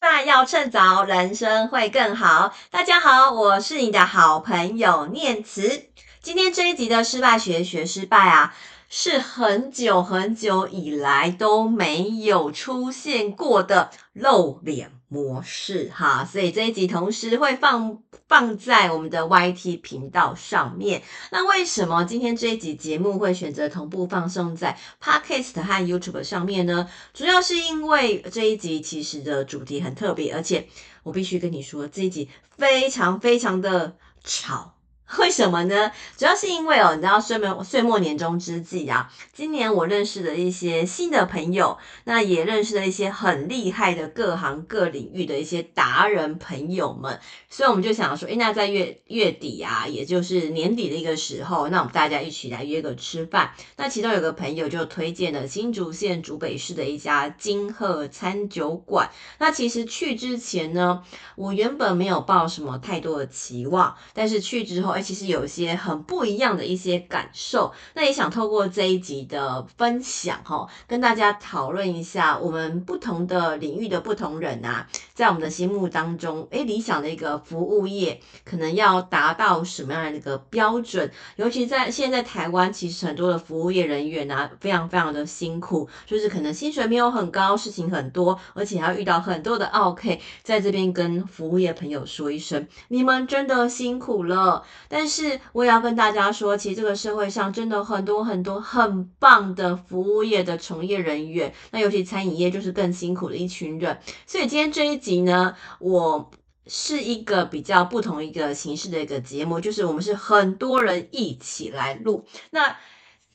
那要趁早，人生会更好。大家好，我是你的好朋友念慈。今天这一集的失败学学失败啊，是很久很久以来都没有出现过的露脸模式哈，所以这一集同时会放放在我们的 YT 频道上面。那为什么今天这一集节目会选择同步放送在 Podcast 和 YouTube 上面呢？主要是因为这一集其实的主题很特别，而且我必须跟你说，这一集非常非常的吵。为什么呢？主要是因为哦，你知道岁末岁末年终之际啊，今年我认识了一些新的朋友，那也认识了一些很厉害的各行各领域的一些达人朋友们，所以我们就想说，诶，那在月月底啊，也就是年底的一个时候，那我们大家一起来约个吃饭。那其中有个朋友就推荐了新竹县竹北市的一家金鹤餐酒馆。那其实去之前呢，我原本没有抱什么太多的期望，但是去之后。其实有一些很不一样的一些感受，那也想透过这一集的分享哈，跟大家讨论一下我们不同的领域的不同人啊，在我们的心目当中，诶，理想的一个服务业可能要达到什么样的一个标准？尤其在现在台湾，其实很多的服务业人员啊，非常非常的辛苦，就是可能薪水没有很高，事情很多，而且还要遇到很多的奥 K，，在这边跟服务业朋友说一声，你们真的辛苦了。但是我也要跟大家说，其实这个社会上真的很多很多很棒的服务业的从业人员，那尤其餐饮业就是更辛苦的一群人。所以今天这一集呢，我是一个比较不同一个形式的一个节目，就是我们是很多人一起来录。那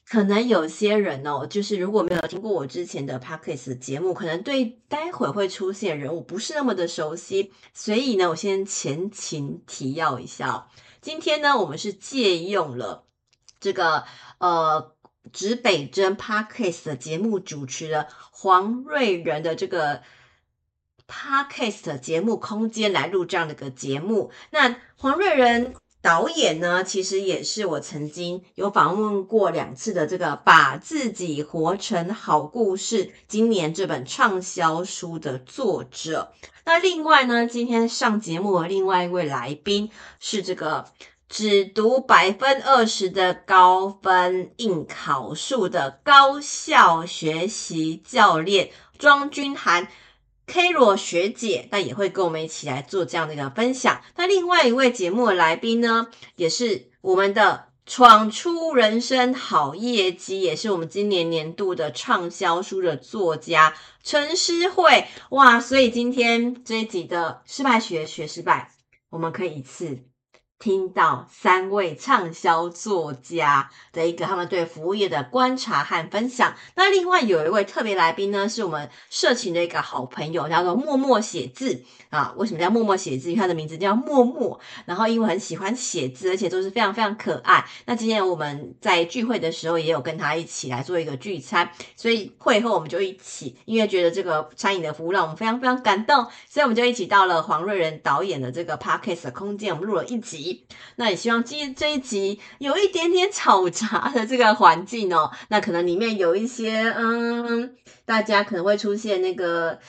可能有些人哦，就是如果没有听过我之前的 Podcast 节目，可能对待会会出现人物不是那么的熟悉，所以呢，我先前情提要一下。今天呢，我们是借用了这个呃指北针 Podcast 的节目主持人黄瑞仁的这个 Podcast 节目空间来录这样的一个节目。那黄瑞仁导演呢，其实也是我曾经有访问过两次的这个把自己活成好故事今年这本畅销书的作者。那另外呢，今天上节目的另外一位来宾是这个只读百分二十的高分应考术的高效学习教练庄君涵 K 罗学姐，那也会跟我们一起来做这样的一个分享。那另外一位节目的来宾呢，也是我们的闯出人生好业绩，也是我们今年年度的畅销书的作家。陈诗慧，哇！所以今天这一集的失败学学失败，我们可以一次听到三位畅销作家的一个他们对服务业的观察和分享。那另外有一位特别来宾呢，是我们社群的一个好朋友，叫做默默写字。啊，为什么叫默默写字？因为他的名字叫默默，然后因为很喜欢写字，而且都是非常非常可爱。那今天我们在聚会的时候，也有跟他一起来做一个聚餐，所以会后我们就一起，因为觉得这个餐饮的服务让我们非常非常感动，所以我们就一起到了黄瑞仁导演的这个 Podcast 的空间，我们录了一集。那也希望今这一集有一点点吵杂的这个环境哦，那可能里面有一些嗯，大家可能会出现那个。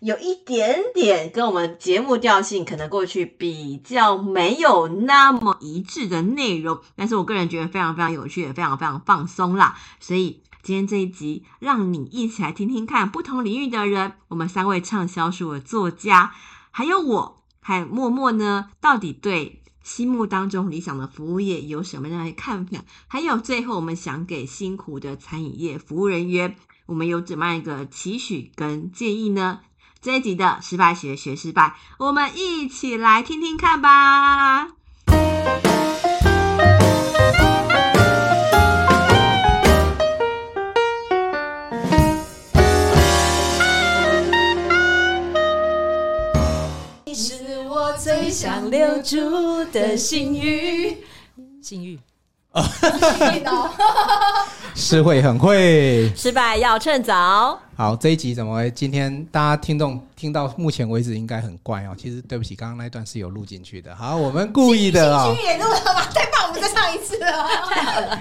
有一点点跟我们节目调性可能过去比较没有那么一致的内容，但是我个人觉得非常非常有趣，也非常非常放松啦。所以今天这一集，让你一起来听听看不同领域的人，我们三位畅销书的作家，还有我，还有默默呢，到底对心目当中理想的服务业有什么样的看法？还有最后，我们想给辛苦的餐饮业服务人员，我们有怎么样一个期许跟建议呢？这一集的失败学学失败，我们一起来听听看吧。想留住的幸运，幸运。啊，诗慧很会，失败要趁早。好，这一集怎么会？今天大家听众听到目前为止应该很怪哦。其实对不起，刚刚那一段是有录进去的。好，我们故意的啊、哦。也录了吗？太棒，我们再唱一次了。太好了。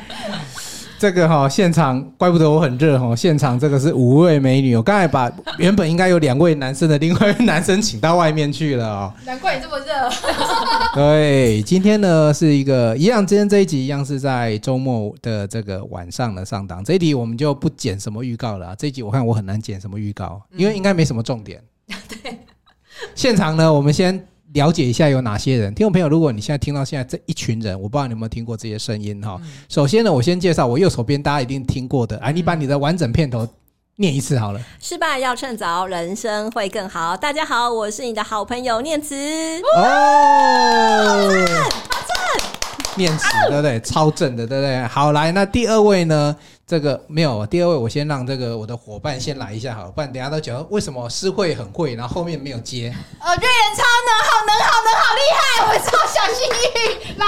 这个哈、哦、现场，怪不得我很热哈。现场这个是五位美女，我刚才把 原本应该有两位男生的另外一位男生请到外面去了哦。难怪你这么热。对，今天呢是一个一样，今天这一集一样是在周末的这个晚上的上档。这一集我们就不剪什么预告了，这一集我看我很难剪什么预告，因为应该没什么重点。对，现场呢，我们先。了解一下有哪些人，听众朋友，如果你现在听到现在这一群人，我不知道你有没有听过这些声音哈。首先呢，我先介绍我右手边大家一定听过的，哎，你把你的完整片头念一次好了。失败要趁早，人生会更好。大家好，我是你的好朋友念慈。哦，好正，好正，念慈对不对？超正的对不对？好，来，那第二位呢？这个没有，第二位我先让这个我的伙伴先来一下好，不然等下都觉得为什么诗慧很会，然后后面没有接。呃，瑞妍超能，好能，好能，好厉害，我超小幸运。来，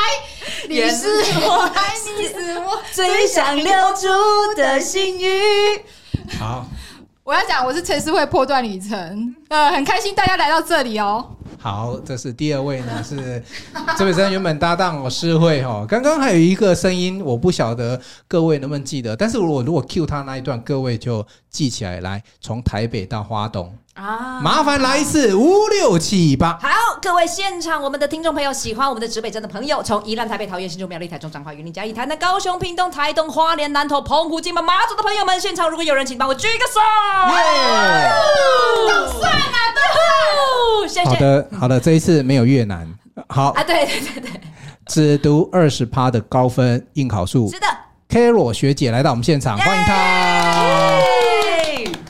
你是我爱你是我最想留住的幸运。好，我要讲我是陈诗慧破断旅程，呃，很开心大家来到这里哦。好，这是第二位呢，是这位是原本搭档我诗慧哈。刚刚还有一个声音，我不晓得各位能不能记得，但是我如果 cue 他那一段，各位就记起来。来，从台北到花东。啊！麻烦来一次五六七八。好，各位现场我们的听众朋友，喜欢我们的指北针的朋友，从宜兰、台北、桃园、新竹、苗栗、台中、彰化、云林、嘉义、台南、高雄、屏东、台东、花莲、南投、澎湖、金门、马祖的朋友们，现场如果有人，请帮我举个手。耶！都算啊，都算。谢谢。好的，好的，这一次没有越南。好啊，对对对对，只读二十趴的高分应考数。是的，Carol 学姐来到我们现场，欢迎她。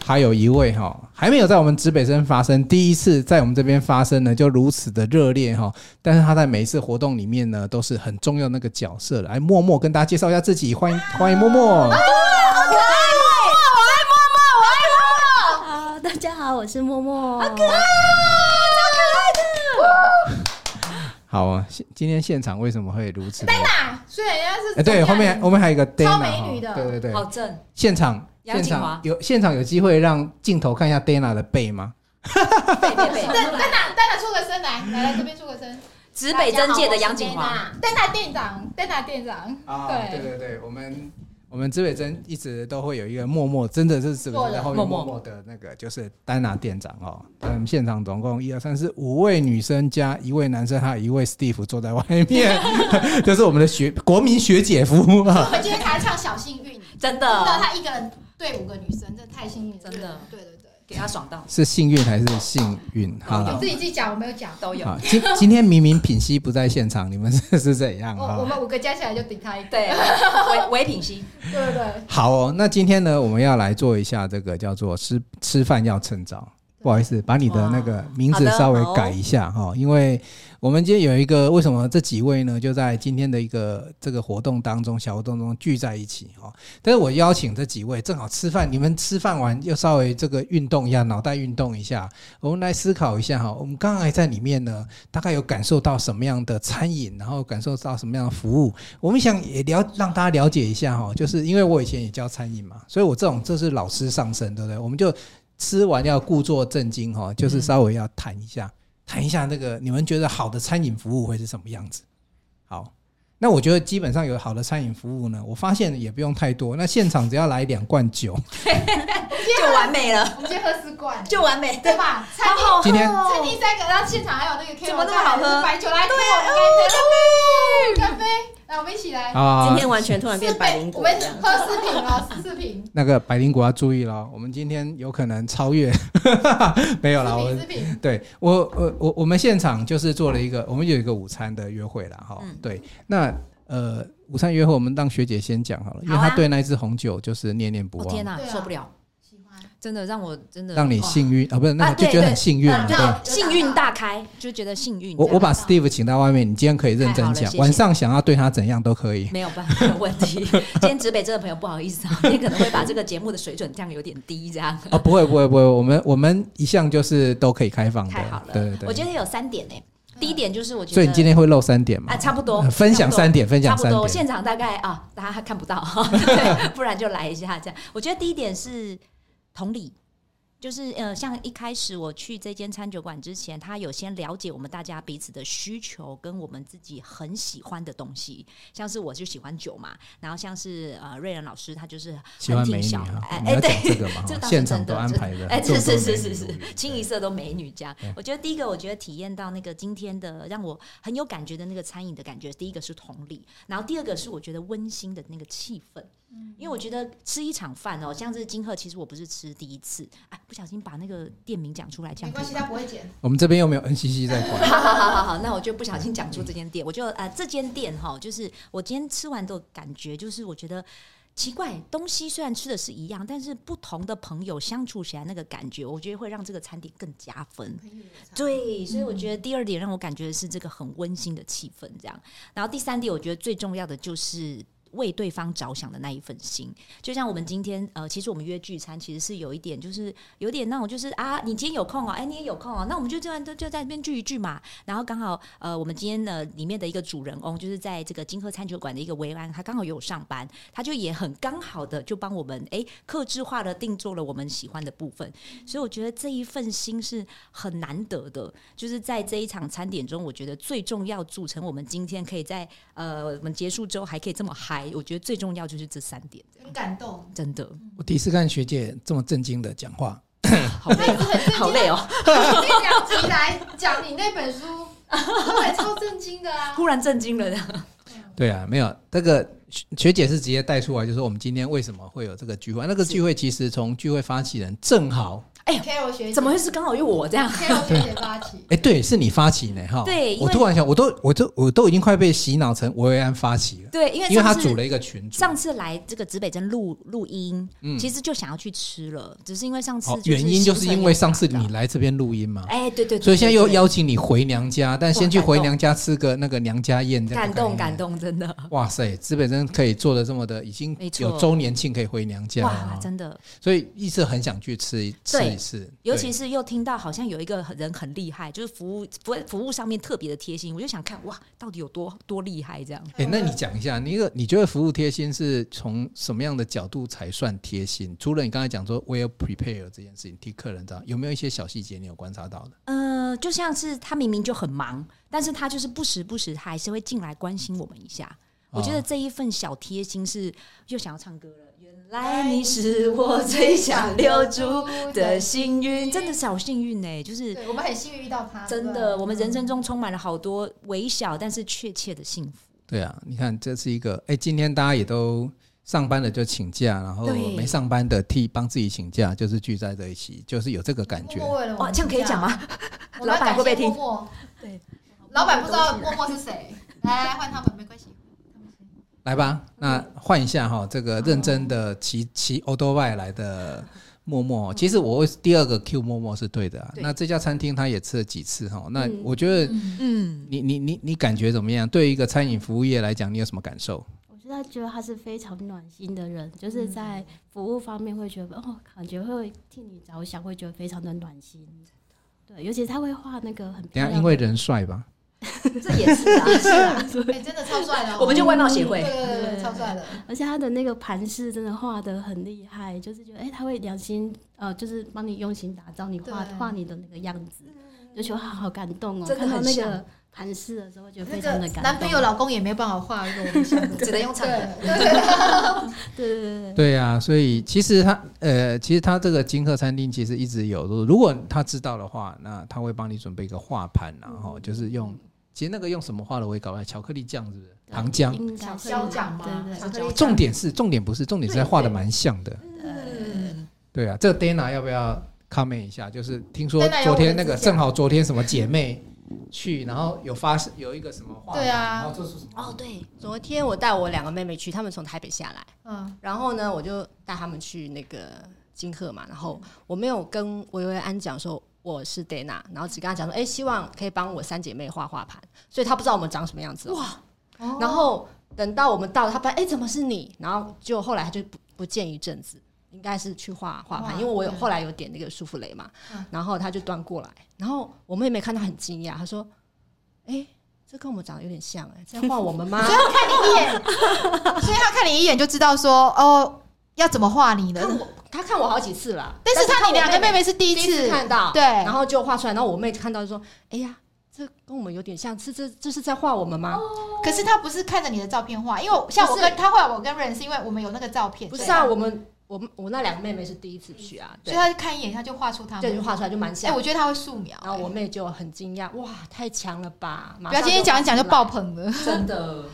还有一位哈，还没有在我们指北针发生，第一次在我们这边发生呢，就如此的热烈哈。但是他在每一次活动里面呢，都是很重要的那个角色。来，默默跟大家介绍一下自己，欢迎欢迎默默。好可爱，我爱默默，我爱默默。好，大家好，我是默默。好可爱，超可爱的。好啊，现今天现场为什么会如此？？Dana，，虽然人家是。哎，对，后面后面还有一个超美女的，对对对，好正。现场。现场有现场有机会让镜头看一下 Dana 的背吗？背背背，Dana Dana 出个声来，来来这边出个声。指北针界的杨景华，Dana 店长，Dana 店长。啊，对对对，我们我们资北真一直都会有一个默默，真的是资北针在后面默默的那个，就是 Dana 店长哦。我们现场总共一二三四五位女生加一位男生，还有一位 Steve 坐在外面，就是我们的学国民学姐夫。我们今天还唱小幸运，真的，他一个人。对五个女生，真的太幸运，真的。对对对，给他爽到。是幸运还是幸运？好了，自己自己讲，我没有讲，都有。今今天明明品熙不在现场，你们是是怎样？我我们五个加起来就顶他一个。对，唯唯品熙。对对对。好哦，那今天呢，我们要来做一下这个叫做吃吃饭要趁早。不好意思，把你的那个名字稍微改一下哈，因为我们今天有一个为什么这几位呢？就在今天的一个这个活动当中，小活动中聚在一起哈。但是我邀请这几位正好吃饭，你们吃饭完又稍微这个运动一下，脑袋运动一下，我们来思考一下哈。我们刚刚还在里面呢，大概有感受到什么样的餐饮，然后感受到什么样的服务。我们想也了让大家了解一下哈，就是因为我以前也教餐饮嘛，所以我这种这是老师上身，对不对？我们就。吃完要故作震惊哈，就是稍微要谈一下，谈一下那个你们觉得好的餐饮服务会是什么样子？好，那我觉得基本上有好的餐饮服务呢，我发现也不用太多，那现场只要来两罐酒 就完美了。我们先喝四罐就完美，对吧？餐厅今天餐厅三个，然后现场还有那个怎么这么好喝？白酒来，对啊，咖啡，咖我们一起来。啊，今天完全突然变百灵果。我们喝四瓶了，四瓶。那个百灵果要注意了，我们今天有可能超越。没有了，我们对我我我我们现场就是做了一个，我们有一个午餐的约会了哈。对，那呃，午餐约会我们让学姐先讲好了，因为她对那一支红酒就是念念不忘。天哪，受不了。真的让我真的让你幸运啊，不是那个就觉得很幸运，对，幸运大开就觉得幸运。我我把 Steve 请到外面，你今天可以认真讲，晚上想要对他怎样都可以，没有办法，没有问题。今天指北这的朋友不好意思啊，你可能会把这个节目的水准降有点低，这样。啊，不会不会不会，我们我们一向就是都可以开放的。太好了，对对对。我觉得有三点呢，第一点就是我觉得，所以你今天会漏三点吗？啊，差不多，分享三点，分享三点。现场大概啊，大家还看不到哈，对，不然就来一下这样。我觉得第一点是同理。就是呃，像一开始我去这间餐酒馆之前，他有先了解我们大家彼此的需求，跟我们自己很喜欢的东西。像是我就喜欢酒嘛，然后像是呃瑞仁老师，他就是喜欢美女哎哎，对这个嘛，现场都安排的，哎，是是是是是，清一色都美女这样。我觉得第一个，我觉得体验到那个今天的让我很有感觉的那个餐饮的感觉，第一个是同理，然后第二个是我觉得温馨的那个气氛。因为我觉得吃一场饭哦，像是金鹤，其实我不是吃第一次，哎，不小心把那个店名讲出来，这样没关系，他不会剪。我们这边又没有 NCC 在管。好好好好，那我就不小心讲出这间店，我就呃，这间店哈，就是我今天吃完的感觉，就是我觉得奇怪，东西虽然吃的是一样，但是不同的朋友相处起来那个感觉，我觉得会让这个餐点更加分。对，所以我觉得第二点让我感觉的是这个很温馨的气氛，这样。然后第三点，我觉得最重要的就是。为对方着想的那一份心，就像我们今天呃，其实我们约聚餐，其实是有一点，就是有点那种，就是啊，你今天有空哦，哎，你也有空哦，那我们就这样就就在那边聚一聚嘛。然后刚好呃，我们今天的里面的一个主人翁，就是在这个金鹤餐酒馆的一个维安，他刚好有上班，他就也很刚好的就帮我们哎，克制化的定做了我们喜欢的部分。所以我觉得这一份心是很难得的，就是在这一场餐点中，我觉得最重要组成我们今天可以在呃我们结束之后还可以这么嗨。我觉得最重要就是这三点，很感动，真的。我第一次看学姐这么震惊的讲话，好累，好累哦。你两集来讲你那本书，超震惊的啊！忽然震惊了的。对啊，没有这个学姐是直接带出来，就是我们今天为什么会有这个聚会？那个聚会其实从聚会发起人正好。哎呀，怎么会是刚好有我这样？学姐发起，哎，对，是你发起呢，哈。对，我突然想，我都，我都，我都已经快被洗脑成维安发起了。对，因为因为他组了一个群组。上次来这个指北针录录音，其实就想要去吃了，只是因为上次原因就是因为上次你来这边录音嘛。哎，对对。所以现在又邀请你回娘家，但先去回娘家吃个那个娘家宴，这样。感动感动，真的。哇塞，指北针可以做的这么的，已经有周年庆可以回娘家。哇，真的。所以一直很想去吃吃一次，尤其。是又听到好像有一个人很厉害，就是服务服服务上面特别的贴心，我就想看哇，到底有多多厉害这样？哎、欸，那你讲一下，你个你觉得服务贴心是从什么样的角度才算贴心？除了你刚才讲说 well prepare 这件事情，替客人这样，有没有一些小细节你有观察到的？呃，就像是他明明就很忙，但是他就是不时不时，他还是会进来关心我们一下。我觉得这一份小贴心是又想要唱歌了。原来你是我最想留住的幸运，真的是好幸运呢。就是我们很幸运遇到他，真的，我们人生中充满了好多微小但是确切的幸福。对啊，你看这是一个，哎，今天大家也都上班了就请假，然后没上班的替帮自己请假，就是聚在这一起，就是有这个感觉。哇，这样可以讲吗？老板会不会听？对，老板不知道默默是谁，来来换他们没关系。来吧，那换一下哈，这个认真的骑骑欧多外来的默默，其实我第二个 Q 默默是对的啊。那这家餐厅他也吃了几次哈，那我觉得，嗯，你你你你感觉怎么样？对于一个餐饮服务业来讲，你有什么感受？我觉得觉得他是非常暖心的人，就是在服务方面会觉得哦，感觉会替你着想，会觉得非常的暖心。对，尤其他会画那个很漂亮，等下因为人帅吧。这也 是啊，是啊，哎，真的超帅的。我们就外貌协会，对对对，超帅的。而且他的那个盘饰真的画的很厉害，就是觉得哎，他会良心呃，就是帮你用心打造你画画你的那个样子，就觉得好好感动哦。看到那个盘饰的时候，觉得非常的感动。男朋友老公也没办法画那种像，只能用唱的。对对对对。对呀，所以其实他呃，其实他这个金鹤餐厅其实一直有，如果他知道的话，那他会帮你准备一个画盘，然后就是用。其实那个用什么画的我也搞不来，巧克力酱是不是？糖浆？焦酱吗？重点是重点不是重点是画的蛮像的。嗯。对啊，这个 Dana 要不要 comment 一下？就是听说昨天那个正好昨天什么姐妹去，然后有发有一个什么画？对啊。然后这是什么？哦，对，昨天我带我两个妹妹去，她们从台北下来。嗯。然后呢，我就带她们去那个金鹤嘛，然后我没有跟维维安讲说。我是 Dana，然后只跟他讲说，哎、欸，希望可以帮我三姐妹画画盘，所以他不知道我们长什么样子、喔。哇！然后等到我们到了，他发现，哎、欸，怎么是你？然后就后来他就不不见一阵子，应该是去画画盘，因为我有后来有点那个舒芙蕾嘛，然后他就端过来，然后我妹妹看到很惊讶，她说，哎、欸，这跟我们长得有点像、欸，哎，在画我们吗？所以他看你一眼，所以他看你一眼就知道说，哦，要怎么画你的。他看我好几次了，但是他你两个妹妹是第一次看到，对，然后就画出来，然后我妹看到就说：“哎呀，这跟我们有点像，是这这是在画我们吗？”可是他不是看着你的照片画，因为像我跟他画我跟 Rain 是因为我们有那个照片，不是啊，我们我我那两个妹妹是第一次去啊，所以他就看一眼他就画出他们，对，就画出来就蛮像。哎，我觉得他会素描，然后我妹就很惊讶，哇，太强了吧！不要今天讲一讲就爆棚了，真的。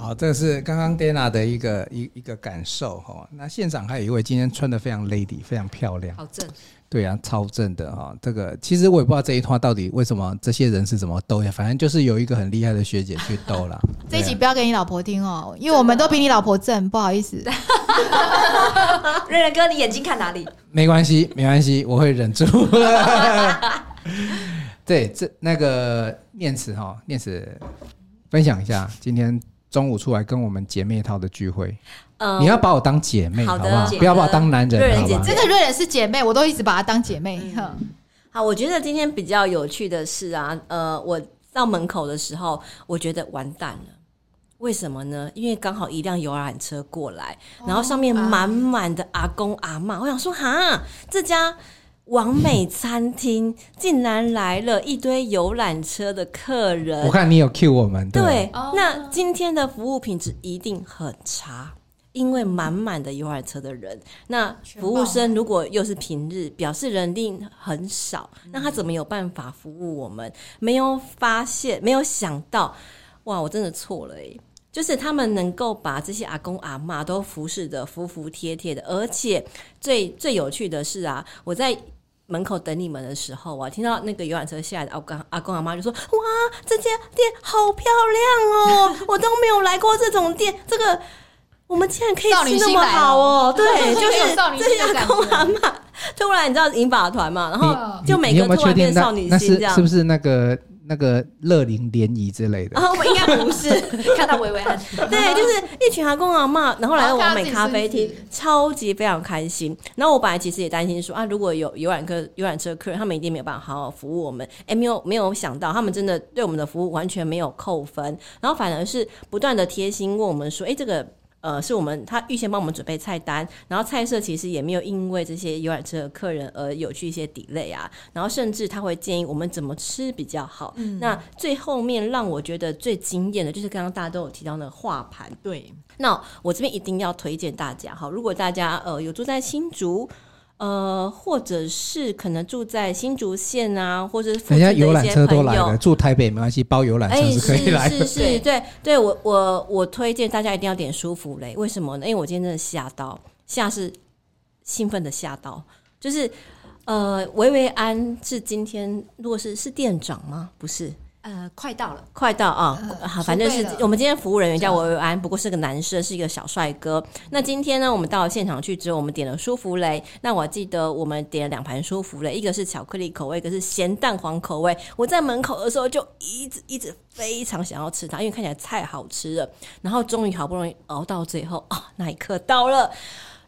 好，这是刚刚 Dana 的一个一一个感受哈。那现场还有一位今天穿的非常 lady，非常漂亮，好正，对啊，超正的哈。这个其实我也不知道这一段到底为什么这些人是怎么兜的，反正就是有一个很厉害的学姐去兜了。这一集不要给你老婆听哦，因为我们都比你老婆正，不好意思。瑞仁哥，你眼睛看哪里？没关系，没关系，我会忍住。对，这那个念慈哈，念慈分享一下今天。中午出来跟我们姐妹淘的聚会，嗯，你要把我当姐妹，好不好？不要把我当男人。好吧？这个瑞仁是姐妹，我都一直把她当姐妹。嗯，好，我觉得今天比较有趣的是啊，呃，我到门口的时候，我觉得完蛋了。为什么呢？因为刚好一辆游览车过来，然后上面满满的阿公阿嬷。我想说，哈，这家。网美餐厅竟然来了一堆游览车的客人，我看你有 cue 我们。对，对，那今天的服务品质一定很差，因为满满的游览车的人，那服务生如果又是平日，表示人力很少，那他怎么有办法服务我们？没有发现，没有想到，哇，我真的错了诶，就是他们能够把这些阿公阿嬷都服侍的服服帖帖的，而且最最有趣的是啊，我在。门口等你们的时候，啊听到那个游览车下来的阿公阿公阿妈就说：“哇，这家店好漂亮哦！我都没有来过这种店，这个我们竟然可以吃那么好哦！”对，就是 这些阿公阿妈突然你知道银发团嘛，然后就每个突然变少女心这样，是不是那个？那个乐龄联谊之类的啊，我应该不是 看到薇薇安，对，就是一群阿公阿妈，然后来到完美咖啡厅，超级非常开心。然后我本来其实也担心说啊，如果有游览客、游览车客人，他们一定没有办法好好服务我们。哎，没有没有想到，他们真的对我们的服务完全没有扣分，然后反而是不断的贴心问我们说，哎，这个。呃，是我们他预先帮我们准备菜单，然后菜色其实也没有因为这些游览车的客人而有去一些 delay 啊，然后甚至他会建议我们怎么吃比较好。嗯、那最后面让我觉得最惊艳的就是刚刚大家都有提到那个画盘，对，那我这边一定要推荐大家哈，如果大家呃有住在新竹。呃，或者是可能住在新竹县啊，或者是附近的一些朋友，人家游览车都来了，住台北没关系，包游览车是可以来的。欸、是是是，对对，我我我推荐大家一定要点舒芙蕾，为什么呢？因为我今天真的吓到，吓是兴奋的吓到，就是呃，维维安是今天，如果是是店长吗？不是。呃，快到了，快到啊！呃、好，反正是我们今天服务人员叫薇薇安，不过是个男生，是一个小帅哥。那今天呢，我们到了现场去之后，我们点了舒芙蕾。那我记得我们点了两盘舒芙蕾，一个是巧克力口味，一个是咸蛋黄口味。我在门口的时候就一直一直非常想要吃它，因为看起来太好吃了。然后终于好不容易熬到最后啊，那一刻到了，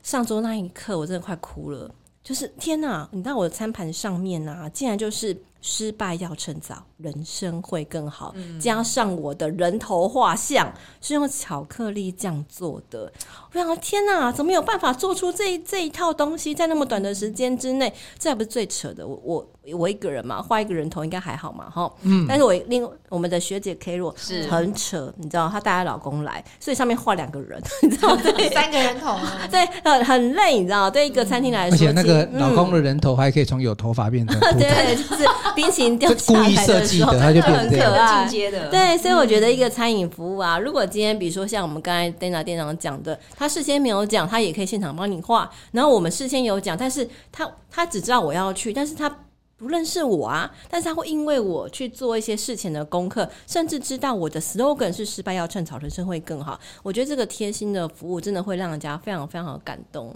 上桌那一刻我真的快哭了。就是天哪，你知道我的餐盘上面啊，竟然就是。失败要趁早，人生会更好。嗯、加上我的人头画像是用巧克力酱做的，我想天哪，怎么有办法做出这这一套东西，在那么短的时间之内？这还不是最扯的，我我。我一个人嘛，画一个人头应该还好嘛，哈。嗯。但是我另我们的学姐 K 若是很扯，你知道，她带她老公来，所以上面画两个人，你知道，对，三个人头，对，很很累，你知道，对一个餐厅来说，而且那个老公的人头还可以从有头发变成 秃头，对，就是冰淇淋掉下来的时候，他就变很可爱，进阶的。对，所以我觉得一个餐饮服务啊，如果今天比如说像我们刚才 Dana 店长讲的，他事先没有讲，他也可以现场帮你画，然后我们事先有讲，但是他他只知道我要去，但是他。不认识我啊，但是他会因为我去做一些事前的功课，甚至知道我的 slogan 是“失败要趁早，人生会更好”。我觉得这个贴心的服务真的会让人家非常非常的感动。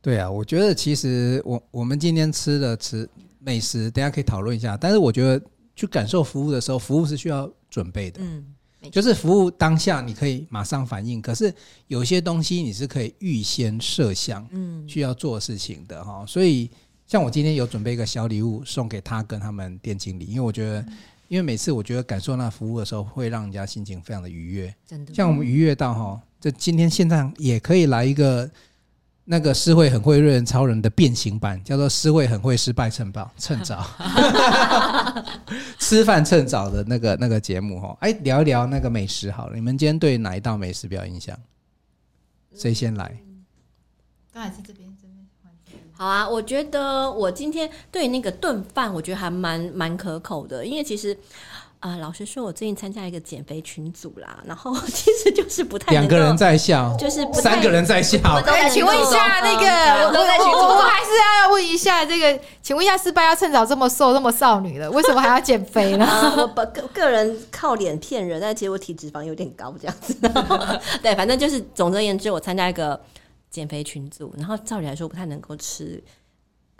对啊，我觉得其实我我们今天吃的吃美食，大家可以讨论一下。但是我觉得去感受服务的时候，服务是需要准备的。嗯，就是服务当下你可以马上反应，可是有些东西你是可以预先设想，嗯，需要做事情的哈，所以。像我今天有准备一个小礼物送给他跟他们店经理，因为我觉得，因为每次我觉得感受那服务的时候，会让人家心情非常的愉悦。真的，像我们愉悦到哈，这今天现在也可以来一个那个诗慧很会瑞人超人的变形版，叫做诗慧很会失败趁早趁早，吃饭趁早的那个那个节目哈，哎，聊一聊那个美食好了。你们今天对哪一道美食比较印象？谁先来？刚才是这边这边。好啊，我觉得我今天对那个炖饭，我觉得还蛮蛮可口的，因为其实。啊、呃，老实说，我最近参加一个减肥群组啦，然后 其实就是不太两个人在笑，就是三个人在笑。哎，请问一下，那个我都在群组，我还是要问一下这个，请问一下，失败要趁早这么瘦，这么少女了，为什么还要减肥呢？我个个人靠脸骗人，但其实我体脂肪有点高，这样子。对，反正就是总而言之，我参加一个减肥群组，然后照理来说不太能够吃。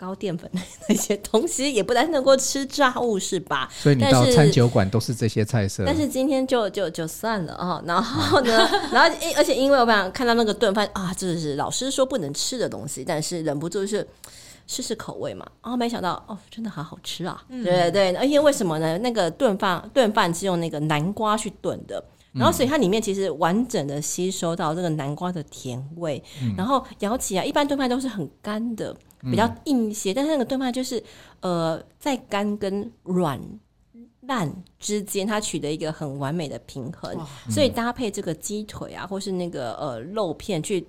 高淀粉的 那些东西也不太能够吃炸物是吧？所以你到餐酒馆都是这些菜色。但是今天就就就算了啊。然后呢，然后而且因为我本来看到那个炖饭啊，这是老师说不能吃的东西，但是忍不住是试试口味嘛。啊，没想到哦，真的好好吃啊！对对对，而且为什么呢？那个炖饭炖饭是用那个南瓜去炖的，然后所以它里面其实完整的吸收到这个南瓜的甜味，然后咬起来，一般炖饭都是很干的。比较硬一些，但是那个炖饭就是，呃，在干跟软烂之间，它取得一个很完美的平衡，所以搭配这个鸡腿啊，或是那个呃肉片去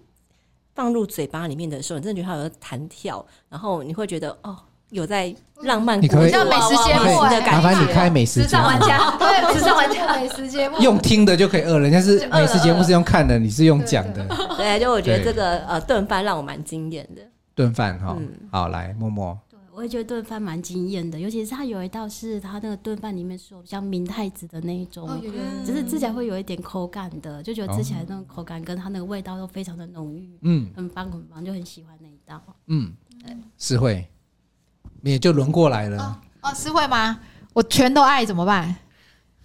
放入嘴巴里面的时候，你真的觉得它有弹跳，然后你会觉得哦，有在浪漫，你像美食节目的感觉。麻烦你开美食节目，时尚玩家，对，时尚玩家美食节目，用听的就可以饿，人家是美食节目是用看的，你是用讲的。对，就我觉得这个呃炖饭让我蛮惊艳的。炖饭哈，好来，默默。对，我也觉得炖饭蛮惊艳的，尤其是它有一道是它那个炖饭里面是有像明太子的那一种，就是吃起来会有一点口感的，就觉得吃起来那种口感跟它那个味道都非常的浓郁，嗯，很棒很棒，就很喜欢那一道。嗯，诗慧，你也就轮过来了。哦，诗慧吗？我全都爱怎么办？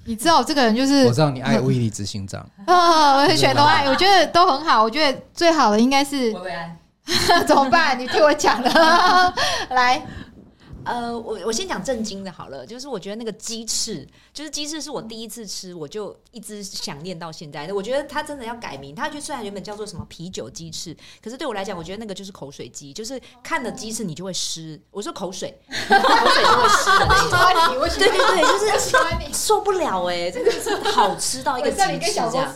你知道我这个人就是，我知道你爱威力执行长。啊，我全都爱，我觉得都很好，我觉得最好的应该是。怎么办？你听我讲了，来。呃，我我先讲正经的好了，就是我觉得那个鸡翅，就是鸡翅是我第一次吃，我就一直想念到现在。我觉得它真的要改名，它就虽然原本叫做什么啤酒鸡翅，可是对我来讲，我觉得那个就是口水鸡，就是看了鸡翅你就会湿。我说口水，口水就会湿的那种。对对对，就是受不了哎、欸，这个是好吃到一个极致这样。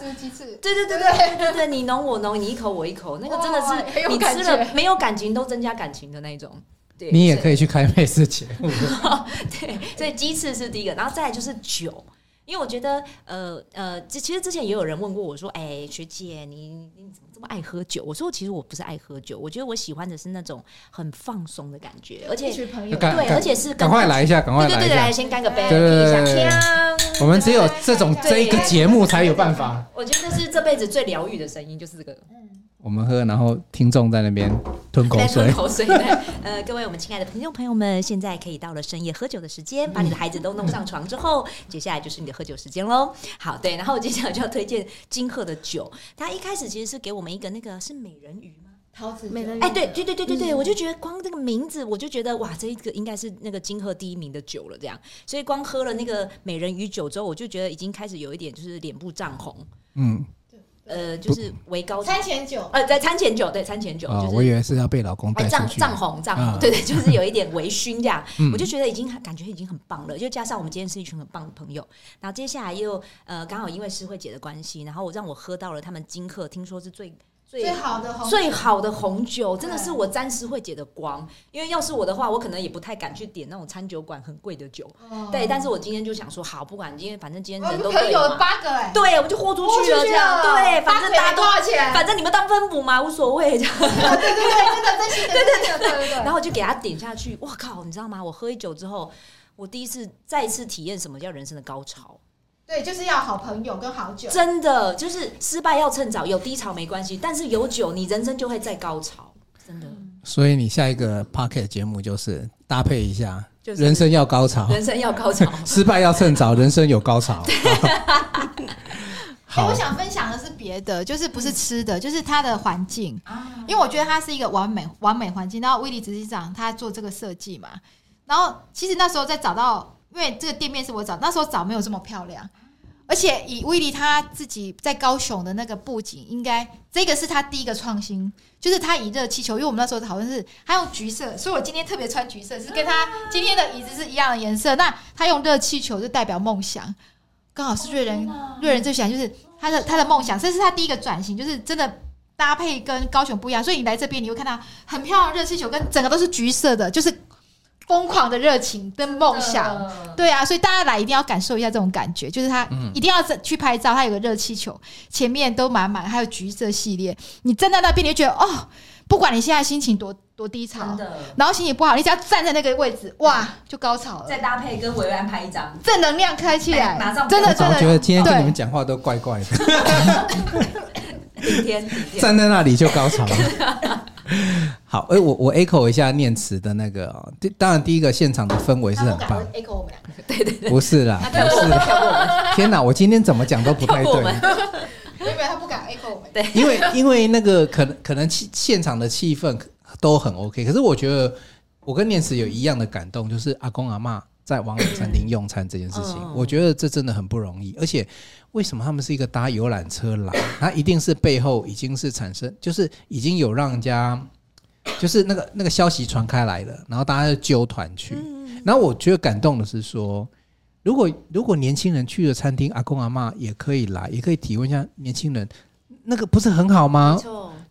对对对对对对，你侬我侬，你一口我一口，那个真的是你吃了没有感情都增加感情的那种。你也可以去开美食节目。对，所以鸡翅是第一个，然后再来就是酒，因为我觉得，呃呃，其实之前也有人问过我说，哎、欸，学姐，你你怎么这么爱喝酒？我说，其实我不是爱喝酒，我觉得我喜欢的是那种很放松的感觉，而且对，而且是赶快来一下，赶快来一下，对对对，来先干个杯，对对对，我们只有这种这一个节目才有办法。我觉得是这辈子最疗愈的声音，就是这个。嗯我们喝，然后听众在那边吞口水。吞口水。对，呃，各位我们亲爱的听众朋友们，现在可以到了深夜喝酒的时间，把你的孩子都弄上床之后，接下来就是你的喝酒时间喽。好，对，然后接下来就要推荐金鹤的酒。他一开始其实是给我们一个那个是美人鱼吗？桃子美人鱼。哎，对对对对对对，我就觉得光这个名字，我就觉得哇，这一个应该是那个金鹤第一名的酒了。这样，所以光喝了那个美人鱼酒之后，我就觉得已经开始有一点就是脸部涨红。嗯。呃，就是为高餐前酒，呃，在餐前酒，对，餐前酒，就是我以为是要被老公带出去，涨涨红涨红，对对，就是有一点微醺这样，我就觉得已经感觉已经很棒了，就加上我们今天是一群很棒的朋友，然后接下来又呃刚好因为诗慧姐的关系，然后我让我喝到了他们金鹤，听说是最。最好的红最好的红酒，真的是我沾诗慧姐的光。因为要是我的话，我可能也不太敢去点那种餐酒馆很贵的酒。对，但是我今天就想说，好，不管今天，反正今天人都对有八个哎，对，我就豁出去了这样。对，反正大家多少钱？反正你们当分母嘛，无所谓。这样。对对对，真的 真心的，对对对对对。然后就给他点下去，我靠！你知道吗？我喝一酒之后，我第一次再一次体验什么叫人生的高潮。对，就是要好朋友跟好酒。真的，就是失败要趁早，有低潮没关系，但是有酒，你人生就会再高潮。真的。所以你下一个 Podcast 节目就是搭配一下，就是人生要高潮，人生要高潮，失败要趁早，人生有高潮。好，我想分享的是别的，就是不是吃的，就是它的环境。因为我觉得它是一个完美完美环境。然后威利执行长他做这个设计嘛，然后其实那时候在找到，因为这个店面是我找，那时候找没有这么漂亮。而且以威利他自己在高雄的那个布景，应该这个是他第一个创新，就是他以热气球，因为我们那时候讨论是他用橘色，所以我今天特别穿橘色，是跟他今天的椅子是一样的颜色。那他用热气球就代表梦想，刚好是瑞仁，瑞人最喜欢就是他的他的梦想，这是他第一个转型，就是真的搭配跟高雄不一样。所以你来这边，你会看到很漂亮的热气球，跟整个都是橘色的，就是。疯狂的热情跟梦想，对啊，所以大家来一定要感受一下这种感觉，就是他一定要去拍照，他有个热气球，前面都满满，还有橘色系列，你站在那边，你就觉得哦，不管你现在心情多多低潮，然后心情不好，你只要站在那个位置，哇，就高潮了。再搭配跟维维安拍一张，正能量开起来，马上真的真的，我觉得今天跟你们讲话都怪怪的，顶天。站在那里就高潮了。好，哎、欸，我我 echo 一下念慈的那个、喔，当然第一个现场的氛围是很棒。echo 我们两个，对对对，不是啦，不是啦。天哪，我今天怎么讲都不太对。因为他不敢 echo 我们，对，因为因为那个可能可能气现场的气氛都很 OK，可是我觉得我跟念慈有一样的感动，就是阿公阿妈在王老餐厅用餐这件事情，我觉得这真的很不容易，而且。为什么他们是一个搭游览车来？他一定是背后已经是产生，就是已经有让人家，就是那个那个消息传开来了，然后大家就揪团去。然后我觉得感动的是说，如果如果年轻人去了餐厅，阿公阿妈也可以来，也可以体会一下年轻人那个不是很好吗？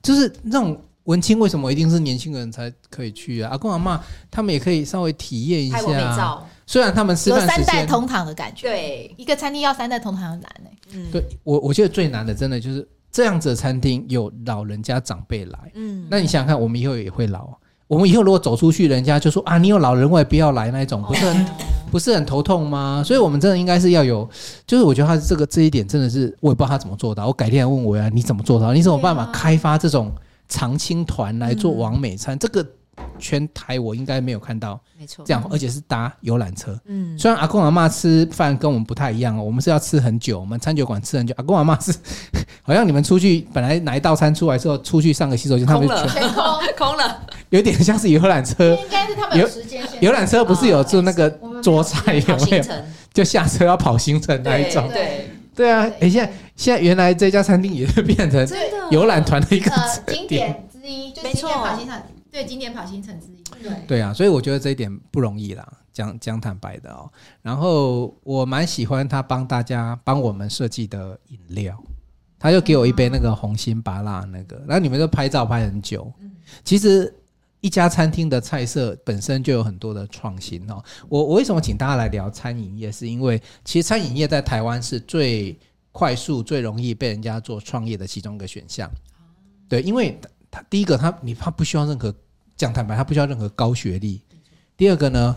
就是那种文青为什么一定是年轻人才可以去啊？阿公阿妈他们也可以稍微体验一下。虽然他们吃饭三代同堂的感觉，对一个餐厅要三代同堂很难呢。嗯，对我我觉得最难的真的就是这样子的餐厅有老人家长辈来，嗯，那你想想看，我们以后也会老，我们以后如果走出去，人家就说啊，你有老人我也不要来那一种，不是很不是很头痛吗？所以我们真的应该是要有，就是我觉得他这个这一点真的是我也不知道他怎么做到，我改天来问我呀，你怎么做到？你怎么办法开发这种常青团来做王美餐？这个。全台我应该没有看到，没错，这样而且是搭游览车。嗯，虽然阿公阿妈吃饭跟我们不太一样哦，我们是要吃很久，我们餐酒馆吃很久。阿公阿妈是好像你们出去本来拿一道餐出来之后，出去上个洗手间，他们就全空 空了，有点像是游览车。应该是他们有时间游览车不是有做那个桌菜有没有？就下车要跑行程那一种。对对啊，哎，现在现在原来这家餐厅也是变成游览团的一个景点之一，就没错。对，经典跑行程之一。对对啊，所以我觉得这一点不容易啦，讲讲坦白的哦。然后我蛮喜欢他帮大家帮我们设计的饮料，他就给我一杯那个红心芭辣那个，然后你们就拍照拍很久。其实一家餐厅的菜色本身就有很多的创新哦。我我为什么请大家来聊餐饮业？是因为其实餐饮业在台湾是最快速、最容易被人家做创业的其中一个选项。对，因为。他第一个，他你他不需要任何讲坦白，他不需要任何高学历。第二个呢，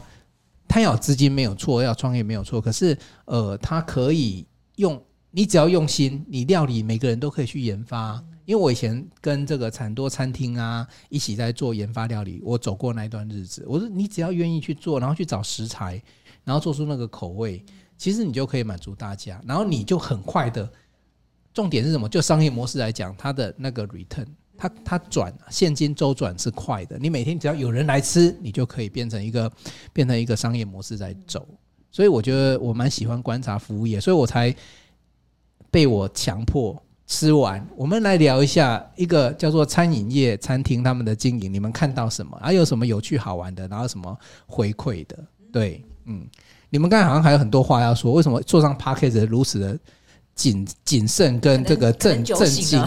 他要资金没有错，要创业没有错。可是呃，他可以用你只要用心，你料理每个人都可以去研发。因为我以前跟这个产多餐厅啊一起在做研发料理，我走过那一段日子。我说你只要愿意去做，然后去找食材，然后做出那个口味，其实你就可以满足大家，然后你就很快的。重点是什么？就商业模式来讲，它的那个 return。它它转现金周转是快的，你每天只要有人来吃，你就可以变成一个变成一个商业模式在走。所以我觉得我蛮喜欢观察服务业，所以我才被我强迫吃完。我们来聊一下一个叫做餐饮业餐厅他们的经营，你们看到什么？还有什么有趣好玩的？然后什么回馈的？对，嗯，你们刚才好像还有很多话要说，为什么坐上 p a c k a g e 如此的？谨谨慎跟这个震震惊，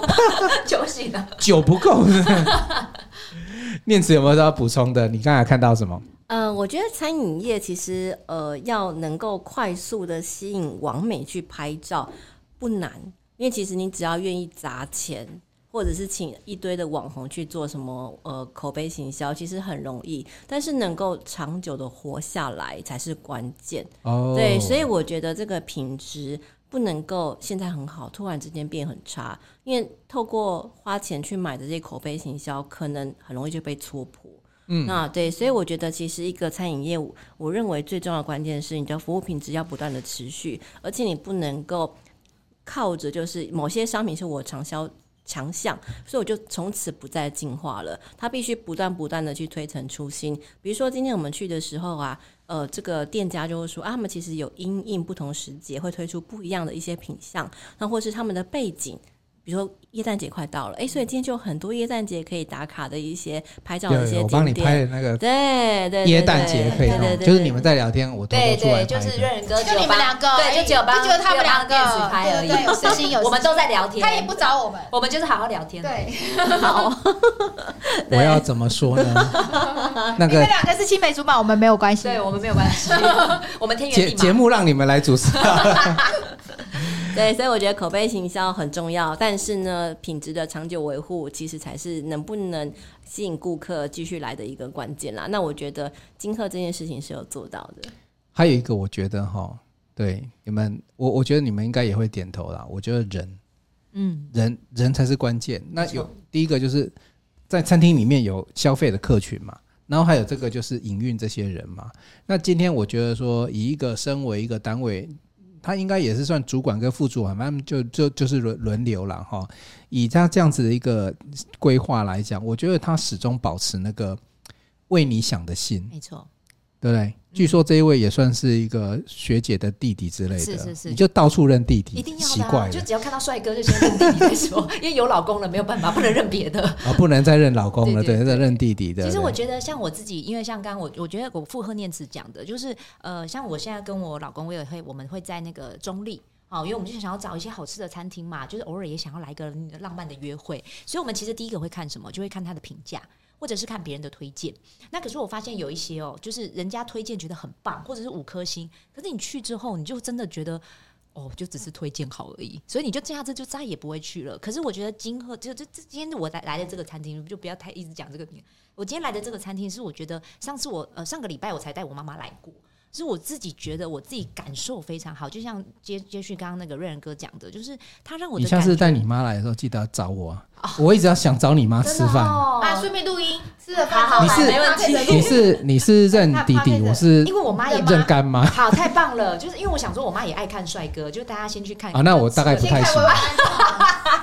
酒醒了，酒不够。念慈有没有要补充的？你刚才看到什么？呃，我觉得餐饮业其实呃要能够快速的吸引网美去拍照不难，因为其实你只要愿意砸钱，或者是请一堆的网红去做什么呃口碑行销，其实很容易。但是能够长久的活下来才是关键。哦，对，所以我觉得这个品质。不能够现在很好，突然之间变很差，因为透过花钱去买的这些口碑行销，可能很容易就被戳破。嗯，那对，所以我觉得其实一个餐饮业务，我认为最重要的关键是你的服务品质要不断的持续，而且你不能够靠着就是某些商品是我长销强项，所以我就从此不再进化了。它必须不断不断的去推陈出新。比如说今天我们去的时候啊。呃，这个店家就会说啊，他们其实有因应不同时节会推出不一样的一些品相，那或是他们的背景。比如说耶诞节快到了，哎，所以今天就有很多耶诞节可以打卡的一些拍照的一些景点。我帮你拍的那个对对耶诞节可以，就是你们在聊天，我偷偷出来拍。对对，就是任人哥，就你们两个，对，就只有帮，就只有他们两个拍而已。有私心有，我们都在聊天，他也不找我们，我们就是好好聊天。对，好。我要怎么说呢？那个你们两个是青梅竹马，我们没有关系，对我们没有关系，我们天节节目让你们来主持。对，所以我觉得口碑行销很重要，但是呢，品质的长久维护其实才是能不能吸引顾客继续来的一个关键啦。那我觉得金鹤这件事情是有做到的。还有一个，我觉得哈，对你们，我我觉得你们应该也会点头啦。我觉得人，嗯，人人才是关键。那有第一个就是在餐厅里面有消费的客群嘛，然后还有这个就是营运这些人嘛。那今天我觉得说，以一个身为一个单位。他应该也是算主管跟副主管，反正就就就是轮轮流了哈。以他这样子的一个规划来讲，我觉得他始终保持那个为你想的心，没错，对不对？据说这一位也算是一个学姐的弟弟之类的，是是是，你就到处认弟弟，一定要奇怪，就只要看到帅哥就先认弟弟再说，因为有老公了没有办法，不能认别的。啊，不能再认老公了，对，再认弟弟的。其实我觉得像我自己，因为像刚刚我我觉得我附和念慈讲的，就是呃，像我现在跟我老公，我也会我们会在那个中立，好，因为我们就想要找一些好吃的餐厅嘛，就是偶尔也想要来个浪漫的约会，所以我们其实第一个会看什么，就会看他的评价。或者是看别人的推荐，那可是我发现有一些哦，就是人家推荐觉得很棒，或者是五颗星，可是你去之后，你就真的觉得哦，就只是推荐好而已，所以你就这样子就再也不会去了。可是我觉得今后就就这今天我来来的这个餐厅，就不要太一直讲这个。我今天来的这个餐厅是我觉得上次我呃上个礼拜我才带我妈妈来过。是我自己觉得我自己感受非常好，就像接接续刚刚那个瑞仁哥讲的，就是他让我的。你下次带你妈来的时候，记得要找我啊！哦、我一直要想找你妈吃饭、哦、啊，顺便录音，吃了饭好，你是没问题。你是你是认弟弟，我是因为我妈也认干妈。好，太棒了！就是因为我想说，我妈也爱看帅哥，就大家先去看。啊，那我大概不太行。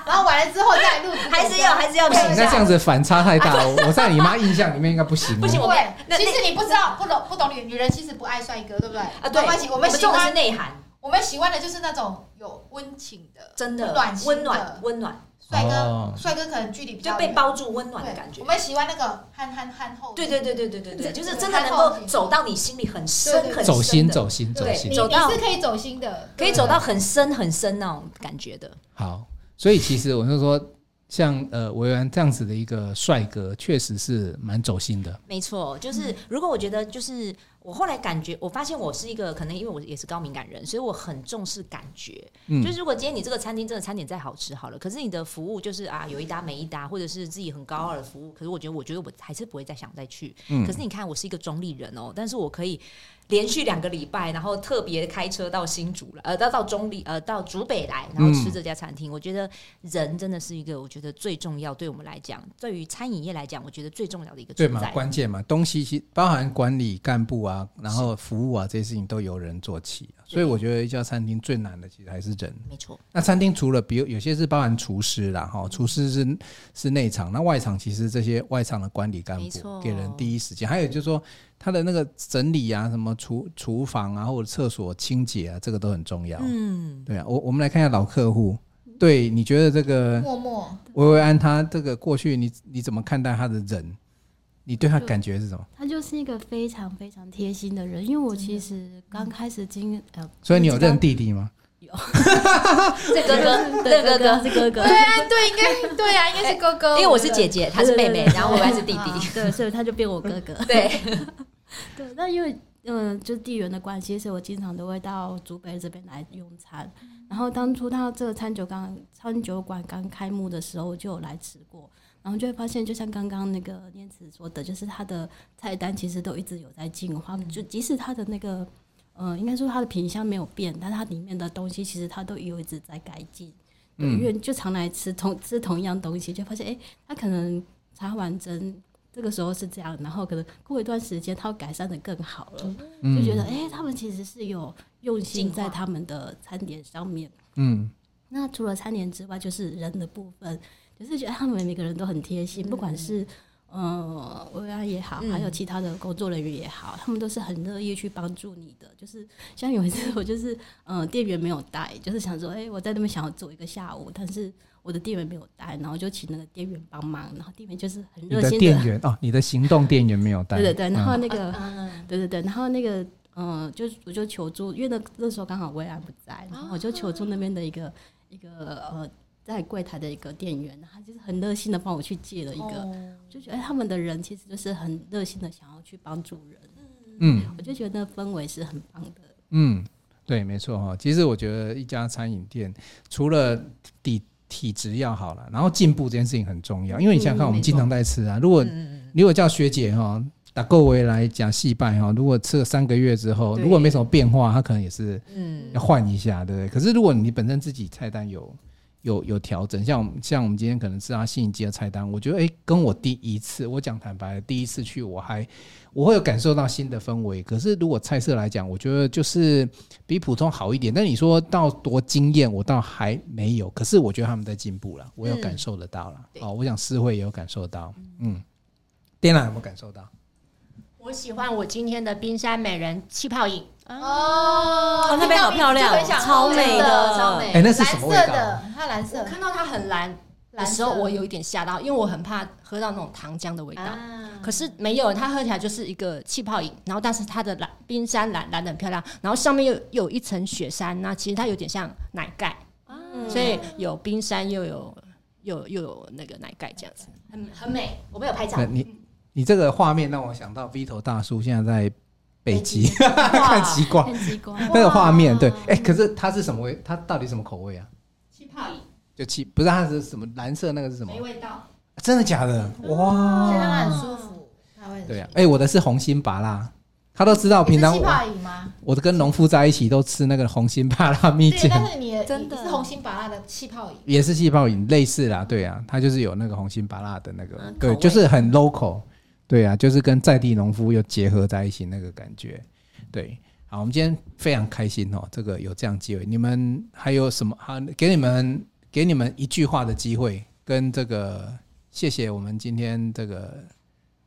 然后完了之后再录，还是要还是要看。那这样子反差太大了，我在你妈印象里面应该不行。不行，我会。其实你不知道，不懂不懂女女人其实不爱帅哥，对不对？啊，对。我们喜欢内涵，我们喜欢的就是那种有温情的，真的暖温暖温暖。帅哥，帅哥可能距离比较就被包住，温暖的感觉。我们喜欢那个憨憨憨厚。对对对对对对对，就是真的能够走到你心里很深很深。走心走心走心，走到你是可以走心的，可以走到很深很深那种感觉的。好，所以其实我就说。像呃，维安这样子的一个帅哥，确实是蛮走心的。没错，就是如果我觉得，就是我后来感觉，我发现我是一个可能，因为我也是高敏感人，所以我很重视感觉。嗯，就是如果今天你这个餐厅真的餐点再好吃好了，可是你的服务就是啊有一搭没一搭，或者是自己很高傲的服务，可是我觉得，我觉得我还是不会再想再去。嗯，可是你看，我是一个中立人哦，但是我可以。连续两个礼拜，然后特别开车到新竹了，呃，到到中立，呃，到竹北来，然后吃这家餐厅。嗯、我觉得人真的是一个，我觉得最重要，对我们来讲，对于餐饮业来讲，我觉得最重要的一个。对嘛，关键嘛，东西其包含管理干部啊，然后服务啊这些事情都由人做起。所以我觉得一家餐厅最难的其实还是人。没错。那餐厅除了比如有些是包含厨师啦，哈，厨师是是内场，那外场其实这些外场的管理干部给人第一时间，还有就是说。他的那个整理啊，什么厨厨房啊，或者厕所清洁啊，这个都很重要。嗯，对啊，我我们来看一下老客户。对，你觉得这个默默薇薇安他这个过去你你怎么看待他的人？你对他感觉是什么？他就是一个非常非常贴心的人。因为我其实刚开始经呃，所以你有认弟弟吗？有，这哥哥，对哥哥是哥哥。对啊，对，应该对啊，应该是哥哥。因为我是姐姐，他是妹妹，然后我还是弟弟，对，所以他就变我哥哥。对。对，那因为嗯、呃，就地缘的关系，所以我经常都会到竹北这边来用餐。然后当初他这个餐酒刚餐酒馆刚开幕的时候，我就有来吃过。然后就会发现，就像刚刚那个念慈说的，就是他的菜单其实都一直有在进化。就即使他的那个呃，应该说他的品相没有变，但是它里面的东西其实他都有一直在改进。对，因为就常来吃同吃同一样东西，就发现哎，他可能茶碗蒸。这个时候是这样，然后可能过一段时间，他会改善的更好了，嗯、就觉得哎、欸，他们其实是有用心在他们的餐点上面。嗯，那除了餐点之外，就是人的部分，就是觉得他们每个人都很贴心，嗯、不管是呃，薇薇安也好，还有其他的工作人员也好，嗯、他们都是很乐意去帮助你的。就是像有一次，我就是呃，店员没有带，就是想说，哎、欸，我在那边想要做一个下午，但是我的店员没有带，然后就请那个店员帮忙，然后店员就是很热心的。你的店员哦，你的行动店员没有带。对对对，然后那个，嗯、对对对，然后那个，嗯、呃，就我就求助，因为那那时候刚好薇薇安不在，然后我就求助那边的一个一个呃。在柜台的一个店员，他就是很热心的帮我去借了一个，哦、就觉得他们的人其实就是很热心的想要去帮助人，嗯，我就觉得那氛围是很棒的，嗯，对，没错哈。其实我觉得一家餐饮店除了体体质要好了，然后进步这件事情很重要，因为你想想看，我们经常在吃啊，如果如果叫学姐哈打够围来讲细拜哈，如果吃了三个月之后，如果没什么变化，她可能也是嗯。要换一下，对不对？可是如果你本身自己菜单有有有调整，像像我们今天可能是他新一季的菜单，我觉得诶、欸，跟我第一次，我讲坦白，第一次去我还我会有感受到新的氛围。可是如果菜色来讲，我觉得就是比普通好一点。但你说到多惊艳，我倒还没有。可是我觉得他们在进步了，我有感受得到了。哦、嗯，我想诗慧也有感受到。嗯，电缆有没有感受到？我喜欢我今天的冰山美人气泡饮。哦，那边好漂亮，超美的，超美。哎，那是什么味道？它蓝色，看到它很蓝的时候，我有一点吓到，因为我很怕喝到那种糖浆的味道。可是没有，它喝起来就是一个气泡饮，然后但是它的蓝冰山蓝蓝的很漂亮，然后上面又有一层雪山，那其实它有点像奶盖，所以有冰山又有又又有那个奶盖这样子，很很美。我没有拍照。你你这个画面让我想到 Vito 大叔现在在。北极 看极光，那个画面对，哎，可是它是什么味？它到底什么口味啊？气泡。饮，就气，不是它是什么蓝色那个是什么？没味道，真的假的？哇，现在它很舒服，对啊，哎，我的是红心芭拉，他都知道平常气泡饮吗？我跟农夫在一起都吃那个红心芭拉蜜饯，但是你真的。是红心芭拉的气泡饮，也是气泡饮，类似啦，对啊，它就是有那个红心芭拉的那个，对，就是很 local。对啊，就是跟在地农夫又结合在一起那个感觉，对，好，我们今天非常开心哦，这个有这样机会，你们还有什么？好，给你们给你们一句话的机会，跟这个谢谢我们今天这个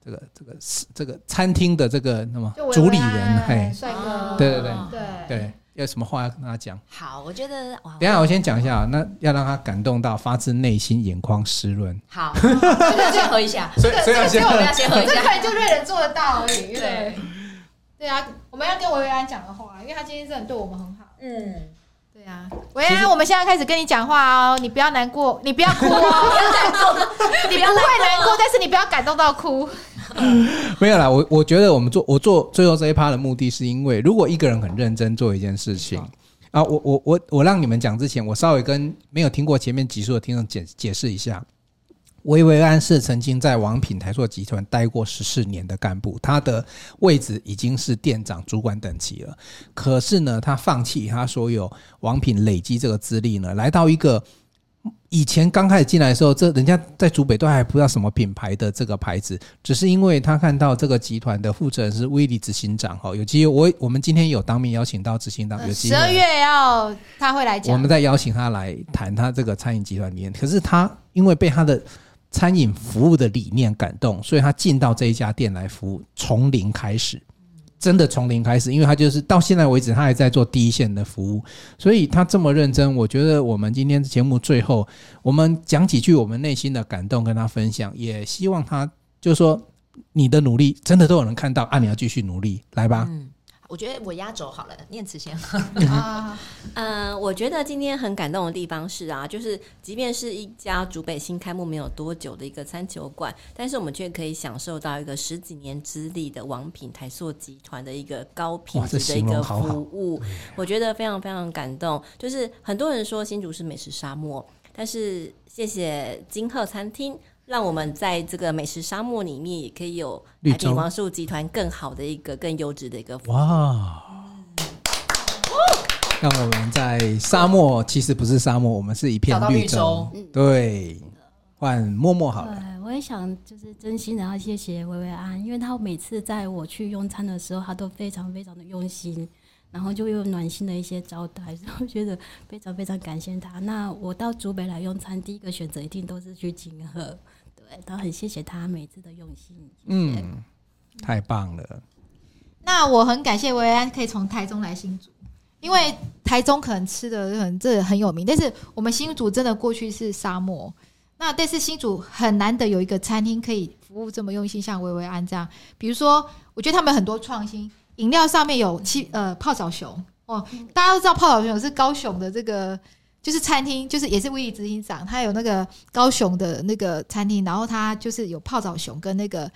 这个这个这个餐厅的这个那么主理人，嘿，帅哥，对对对对。对。有什么话要跟他讲？好，我觉得哇，等一下我先讲一下，那要让他感动到发自内心，眼眶湿润。好，这个先喝一下，所以所以要先喝，要先喝一下，这可能就瑞仁做得到而已。对，对啊，我们要跟薇薇安讲的话，因为他今天真的对我们很好。嗯，对啊，薇薇安，我们现在开始跟你讲话哦，你不要难过，你不要哭哦，你不会难过，但是你不要感动到哭。没有啦，我我觉得我们做我做最后这一趴的目的是因为，如果一个人很认真做一件事情啊，我我我我让你们讲之前，我稍微跟没有听过前面集数的听众解解释一下，薇薇安是曾经在王品台塑集团待过十四年的干部，他的位置已经是店长主管等级了，可是呢，他放弃他所有王品累积这个资历呢，来到一个。以前刚开始进来的时候，这人家在竹北都还不知道什么品牌的这个牌子，只是因为他看到这个集团的负责人是威利执行长哈，有机会我我们今天有当面邀请到执行长，有机会十二月要他会来讲，我们再邀请他来谈他这个餐饮集团里面。可是他因为被他的餐饮服务的理念感动，所以他进到这一家店来服务，从零开始。真的从零开始，因为他就是到现在为止，他还在做第一线的服务，所以他这么认真。我觉得我们今天节目最后，我们讲几句我们内心的感动，跟他分享，也希望他就是说，你的努力真的都有人看到啊！你要继续努力，来吧。我觉得我压轴好了，念慈先。啊，嗯，我觉得今天很感动的地方是啊，就是即便是一家竹北新开幕没有多久的一个餐酒馆，但是我们却可以享受到一个十几年资历的王品台塑集团的一个高品质的一个服务，我觉得非常非常感动。就是很多人说新竹是美食沙漠，但是谢谢金鹤餐厅。让我们在这个美食沙漠里面，也可以有海品王树集团更好的一个、更优质的一个哇！让我们在沙漠，其实不是沙漠，我们是一片绿洲。对，换默默好了。对，我也想就是真心的要谢谢薇薇安，因为她每次在我去用餐的时候，她都非常非常的用心，然后就有暖心的一些招待，所以我觉得非常非常感谢他。那我到竹北来用餐，第一个选择一定都是去金鹤。对，都很谢谢他每次的用心。谢谢嗯，太棒了。那我很感谢维维安可以从台中来新竹，因为台中可能吃的很这很有名，但是我们新竹真的过去是沙漠。那但是新竹很难得有一个餐厅可以服务这么用心，像薇薇安这样。比如说，我觉得他们很多创新，饮料上面有七呃泡澡熊哦，大家都知道泡澡熊是高雄的这个就是餐厅，就是也是威力执行长，他有那个高雄的那个餐厅，然后他就是有泡澡熊跟那个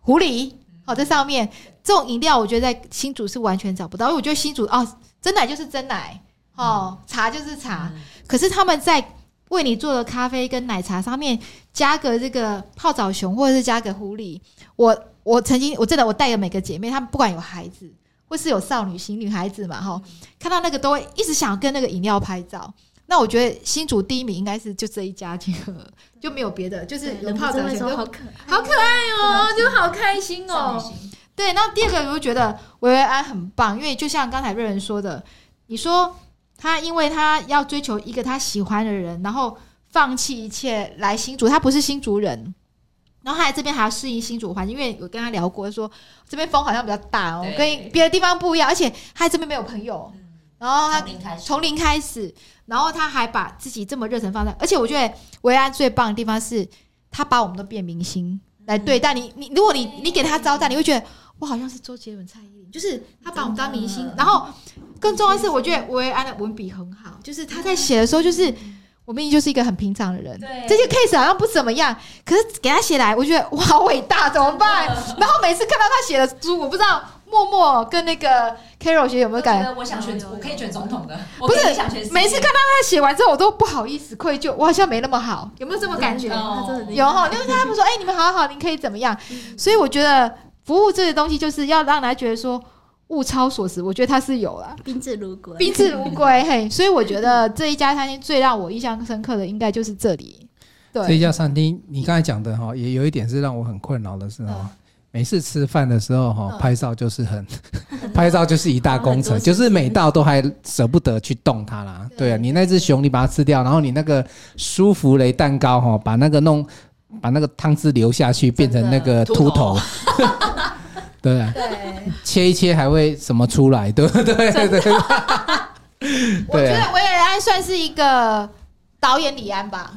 狐狸。哦，在上面这种饮料，我觉得在新竹是完全找不到，因为我觉得新竹哦，真奶就是真奶，哦，茶就是茶，嗯、可是他们在为你做的咖啡跟奶茶上面加个这个泡澡熊，或者是加个狐狸。我我曾经我真的我带着每个姐妹，她们不管有孩子或是有少女心女孩子嘛，哈、哦，看到那个都会一直想要跟那个饮料拍照。那我觉得新竹第一名应该是就这一家，这个就没有别的，就是有泡澡熊，好可爱，好可爱哦，就好开心哦。对，那第二个我就觉得维维安很棒，因为就像刚才瑞仁说的，你说他因为他要追求一个他喜欢的人，然后放弃一切来新竹，他不是新竹人，然后他来这边还要适应新竹环境，因为我跟他聊过，说这边风好像比较大哦，跟别的地方不一样，而且他在这边没有朋友。然后他从零开始，然后他还把自己这么热忱放在，而且我觉得维安最棒的地方是，他把我们都变明星来对待你。你如果你你给他招待，你会觉得我好像是周杰伦、蔡依林，就是他把我们当明星。然后更重要的是，我觉得维安的文笔很好，就是他在写的时候，就是我明明就是一个很平常的人，这些 case 好像不怎么样，可是给他写来，我觉得哇，好伟大，怎么办？然后每次看到他写的书，我不知道。默默跟那个 Carol 学有没有感觉？我想选，我可以选总统的。不是，每次看到他写完之后，我都不好意思愧疚，我好像没那么好，有没有这么感觉？有哈，因为他们说，哎，你们好好，你可以怎么样？所以我觉得服务这些东西，就是要让人家觉得说物超所值。我觉得他是有啦，宾至如归，宾至如归。嘿，所以我觉得这一家餐厅最让我印象深刻的，应该就是这里。对，这一家餐厅，你刚才讲的哈，也有一点是让我很困扰的是哈。每次吃饭的时候，哈，拍照就是很，拍照就是一大工程，就是每道都还舍不得去动它啦。对啊，你那只熊，你把它吃掉，然后你那个舒芙蕾蛋糕，哈，把那个弄，把那个汤汁流下去，变成那个秃头。对啊，切一切还会什么出来？对对对对。我觉得维也安算是一个导演李安吧。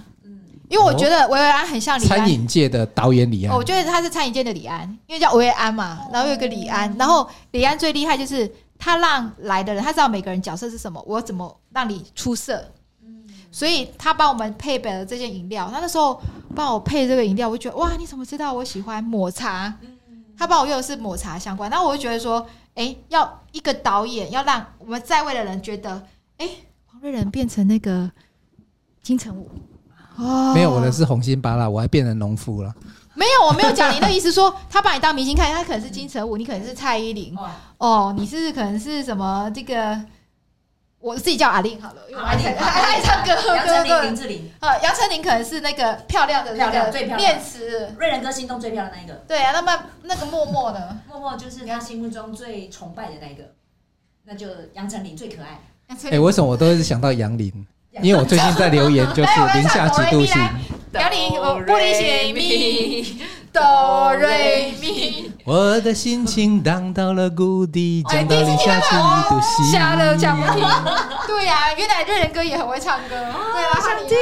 因为我觉得维维安很像李安，餐饮界的导演李安。我觉得他是餐饮界的李安，因为叫维维安嘛，然后有个李安，然后李安最厉害就是他让来的人，他知道每个人角色是什么，我怎么让你出色。所以他帮我们配备了这件饮料。他那时候帮我配这个饮料，我就觉得哇，你怎么知道我喜欢抹茶？他帮我用的是抹茶相关，然后我就觉得说，哎，要一个导演要让我们在位的人觉得，哎，黄瑞仁变成那个金城武。哦，没有，我的是红心芭拉，我还变成农夫了。没有，我没有讲你的意思，说他把你当明星看，他可能是金城武，你可能是蔡依林，哦，你是可能是什么这个，我自己叫阿玲好了，因为我爱唱，爱唱歌。杨丞琳、林志玲，呃，杨丞琳可能是那个漂亮的那个念慈，瑞仁哥心中最漂亮的那一个。对啊，那么那个默默呢？默默就是他心目中最崇拜的那一个，那就杨丞琳最可爱。哎，为什么我都是想到杨林？因为我最近在留言，就是零下几度 C。杨林，我不离写咪哆瑞咪。我的心情荡到了谷底，降到零下几度 C。下了讲不听。对呀，原来瑞仁哥也很会唱歌。对啊，想听。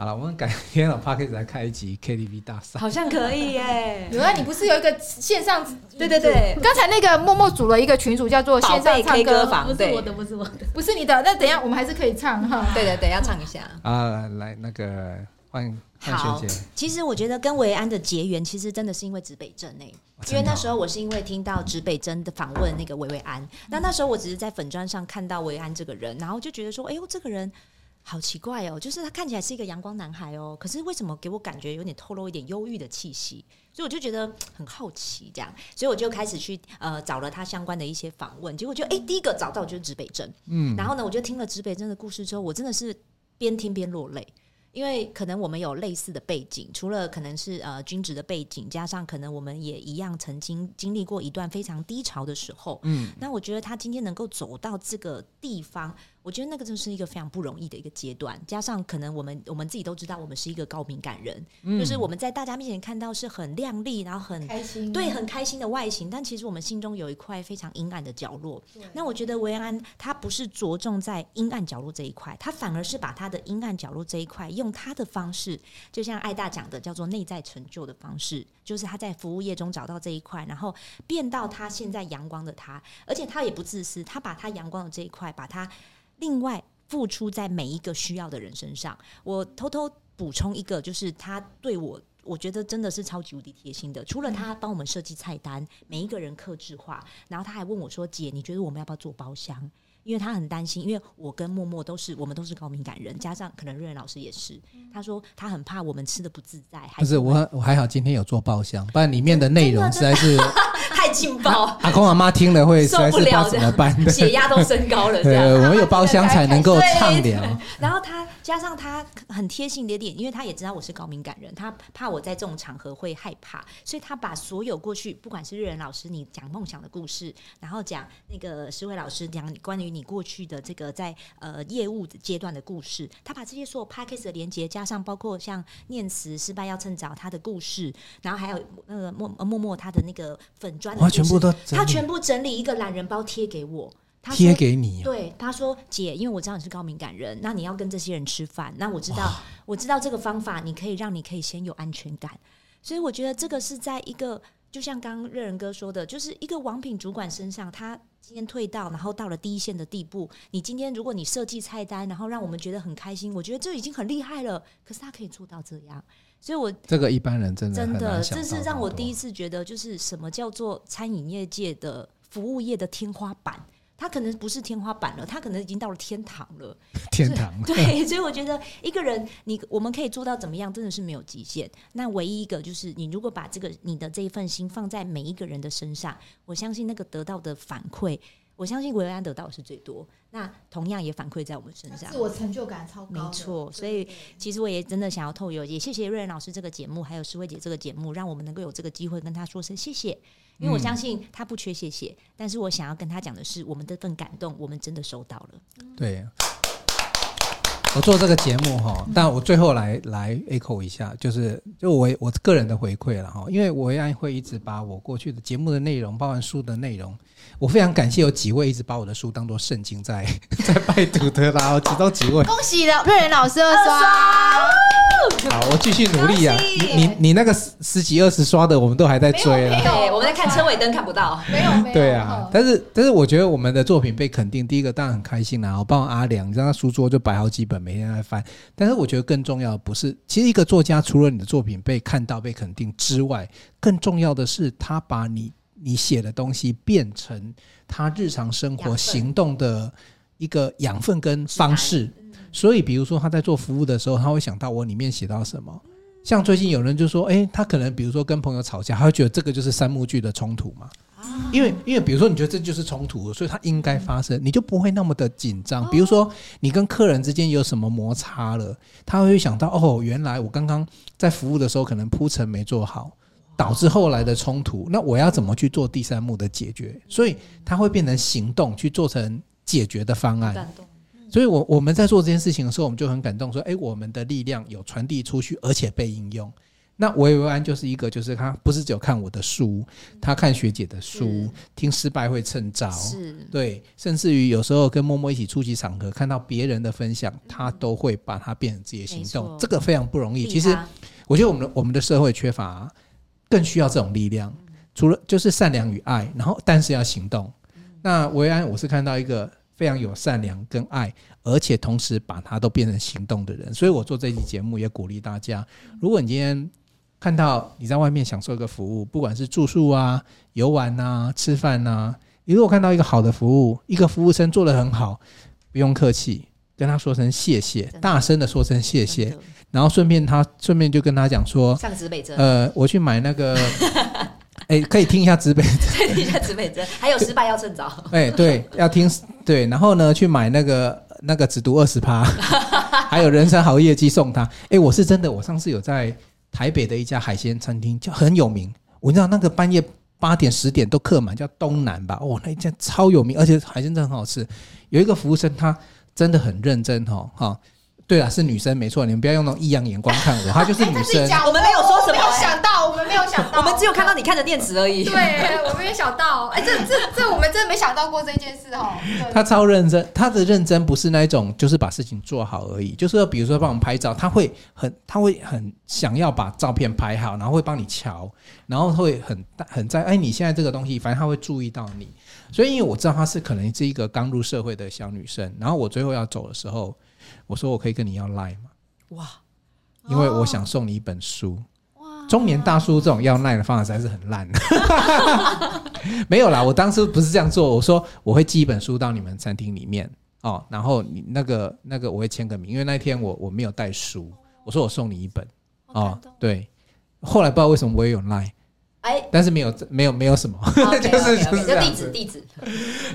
好了，我们改天了 Podcast 来开一集 KTV 大赛，好像可以耶。有啊，你不是有一个线上？对对对，刚才那个默默组了一个群组，叫做线上唱歌房。不是我的，不是我的，不是你的。那等一下我们还是可以唱哈。对对对，要唱一下啊！来那个换换学姐。其实我觉得跟维安的结缘，其实真的是因为指北针诶，因为那时候我是因为听到指北针的访问那个维维安，那那时候我只是在粉砖上看到维安这个人，然后就觉得说，哎呦，这个人。好奇怪哦，就是他看起来是一个阳光男孩哦，可是为什么给我感觉有点透露一点忧郁的气息？所以我就觉得很好奇，这样，所以我就开始去呃找了他相关的一些访问，结果就哎第一个找到就是指北针，嗯，然后呢，我就听了指北针的故事之后，我真的是边听边落泪。因为可能我们有类似的背景，除了可能是呃军职的背景，加上可能我们也一样曾经经历过一段非常低潮的时候。嗯，那我觉得他今天能够走到这个地方，我觉得那个就是一个非常不容易的一个阶段，加上可能我们我们自己都知道，我们是一个高敏感人，嗯、就是我们在大家面前看到是很亮丽，然后很开心，对，很开心的外形，但其实我们心中有一块非常阴暗的角落。那我觉得维安他不是着重在阴暗角落这一块，他反而是把他的阴暗角落这一块用他的方式，就像艾大讲的，叫做内在成就的方式，就是他在服务业中找到这一块，然后变到他现在阳光的他，而且他也不自私，他把他阳光的这一块，把他。另外，付出在每一个需要的人身上。我偷偷补充一个，就是他对我，我觉得真的是超级无敌贴心的。除了他帮我们设计菜单，每一个人克制化，然后他还问我说：“姐，你觉得我们要不要做包厢？”因为他很担心，因为我跟默默都是我们都是高敏感人，加上可能瑞仁老师也是。他说他很怕我们吃的不自在。不是我，我还好，今天有做包厢，不然里面的内容实在是。太劲爆！阿公阿妈听了会受不了，怎么办？血压都升高了。对，我们有包厢才能够畅聊。然后他加上他很贴心的点，因为他也知道我是高敏感人，他怕我在这种场合会害怕，所以他把所有过去，不管是日仁老师你讲梦想的故事，然后讲那个石伟老师讲关于你过去的这个在呃业务阶段的故事，他把这些所有 podcast 的连接加上，包括像念慈失败要趁早他的故事，然后还有那个默默默他的那个粉砖。他全部都，他全部整理一个懒人包贴给我，贴给你。对，他说：“姐，因为我知道你是高敏感人，那你要跟这些人吃饭，那我知道，我知道这个方法，你可以让你可以先有安全感。所以我觉得这个是在一个，就像刚刚热仁哥说的，就是一个王品主管身上，他今天退到，然后到了第一线的地步。你今天如果你设计菜单，然后让我们觉得很开心，我觉得这已经很厉害了。可是他可以做到这样。”所以我，这个一般人真的真的，这是让我第一次觉得，就是什么叫做餐饮业界的服务业的天花板，他可能不是天花板了，他可能已经到了天堂了。天堂。对，所以我觉得一个人，你我们可以做到怎么样，真的是没有极限。那唯一一个就是，你如果把这个你的这一份心放在每一个人的身上，我相信那个得到的反馈。我相信维安得到的是最多，那同样也反馈在我们身上，自我成就感超高。没错，所以其实我也真的想要透过，也谢谢瑞恩老师这个节目，还有诗慧姐这个节目，让我们能够有这个机会跟他说声谢谢，因为我相信他不缺谢谢，但是我想要跟他讲的是，我们这份感动，我们真的收到了。对。我做这个节目哈，但我最后来来 echo 一下，就是就我我个人的回馈了哈，因为我也会一直把我过去的节目的内容，包含书的内容，我非常感谢有几位一直把我的书当做圣经在 在拜读的啦，我知道几位，恭喜了瑞仁老师二刷。好，我继续努力啊！你你你那个十十几二十刷的，我们都还在追啊。对，我们在看车尾灯看不到。没有没有。对啊，但是但是我觉得我们的作品被肯定，第一个当然很开心啦。我帮阿良，你知道他书桌就摆好几本，每天在翻。但是我觉得更重要的不是，其实一个作家除了你的作品被看到、被肯定之外，更重要的是他把你你写的东西变成他日常生活行动的一个养分跟方式。所以，比如说他在做服务的时候，他会想到我里面写到什么。像最近有人就说，诶，他可能比如说跟朋友吵架，他会觉得这个就是三幕剧的冲突嘛。因为，因为比如说你觉得这就是冲突，所以他应该发生，你就不会那么的紧张。比如说你跟客人之间有什么摩擦了，他会想到哦，原来我刚刚在服务的时候可能铺陈没做好，导致后来的冲突。那我要怎么去做第三幕的解决？所以他会变成行动去做成解决的方案。所以，我我们在做这件事情的时候，我们就很感动，说：“哎，我们的力量有传递出去，而且被应用。”那维维安就是一个，就是他不是只有看我的书，他看学姐的书，听失败会趁早，是对，甚至于有时候跟默默一起出席场合，看到别人的分享，他都会把它变成自己的行动，这个非常不容易。其实，我觉得我们的我们的社会缺乏，更需要这种力量。除了就是善良与爱，然后但是要行动。那维安，我是看到一个。非常有善良跟爱，而且同时把它都变成行动的人，所以我做这期节目也鼓励大家：如果你今天看到你在外面享受一个服务，不管是住宿啊、游玩啊、吃饭啊，你如果看到一个好的服务，一个服务生做得很好，不用客气，跟他说声谢谢，大声的说声谢谢，然后顺便他顺便就跟他讲说，上指北针，呃，我去买那个。哎、欸，可以听一下指北针，可以听一下指北针，还有失败要趁早。哎、欸，对，要听对，然后呢，去买那个那个只读二十趴，还有人生好业绩送他。哎、欸，我是真的，我上次有在台北的一家海鲜餐厅，就很有名。我知道那个半夜八点十点都客满，叫东南吧？哦，那一家超有名，而且海鲜真的很好吃。有一个服务生，他真的很认真哦，哈。对啊，是女生没错，你们不要用那种异样眼光看我，她就是女生。我们没有说什么，我们没有想到，我们只有看到你看着电池而已。对，我没有想到，哎，这这这，我们真的没想到过这件事哦。他超认真，他的认真不是那一种就是把事情做好而已，就是比如说帮我们拍照，他会很，他会很想要把照片拍好，然后会帮你瞧，然后会很很在哎，你现在这个东西，反正他会注意到你。所以因为我知道她是可能是一个刚入社会的小女生，然后我最后要走的时候。我说我可以跟你要 Line 吗？哇！因为我想送你一本书。哇！中年大叔这种要 Line 的方法实在是很烂。没有啦，我当时不是这样做。我说我会寄一本书到你们餐厅里面哦，然后你那个那个我会签个名，因为那天我我没有带书。我说我送你一本哦，对。后来不知道为什么我也有 Line。哎，但是没有没有没有什么，就是就是地址地址。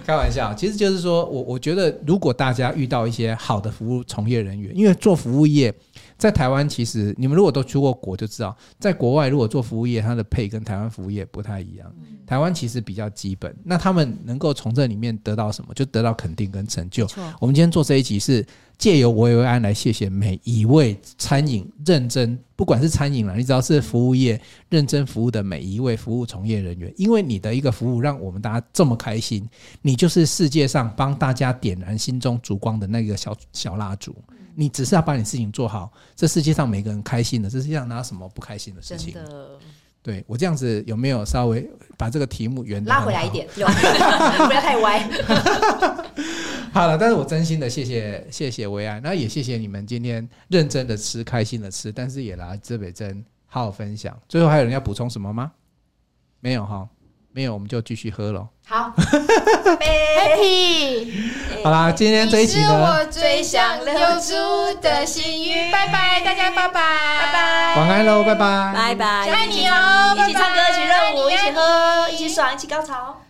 开玩笑，其实就是说我我觉得，如果大家遇到一些好的服务从业人员，因为做服务业。在台湾，其实你们如果都出过国，就知道，在国外如果做服务业，它的配跟台湾服务业不太一样。台湾其实比较基本，那他们能够从这里面得到什么？就得到肯定跟成就。我们今天做这一集是借由维维安来谢谢每一位餐饮认真，不管是餐饮啦，你只要是服务业认真服务的每一位服务从业人员，因为你的一个服务，让我们大家这么开心，你就是世界上帮大家点燃心中烛光的那个小小蜡烛。你只是要把你事情做好，这世界上每个人开心的，这世界上哪有什么不开心的事情？对我这样子有没有稍微把这个题目圆拉回来一点？有，不要太歪。好了，但是我真心的谢谢谢谢薇安，那也谢谢你们今天认真的吃，开心的吃，但是也来这北真好好分享。最后还有人要补充什么吗？没有哈。没有，我们就继续喝了。好，Happy。好啦，今天这一集，是我最想留住的心愿。拜拜，大家拜拜，拜拜，晚安喽，拜拜，拜拜，爱你哦，一起唱歌，一起热舞，一起喝，一起爽，一起高潮。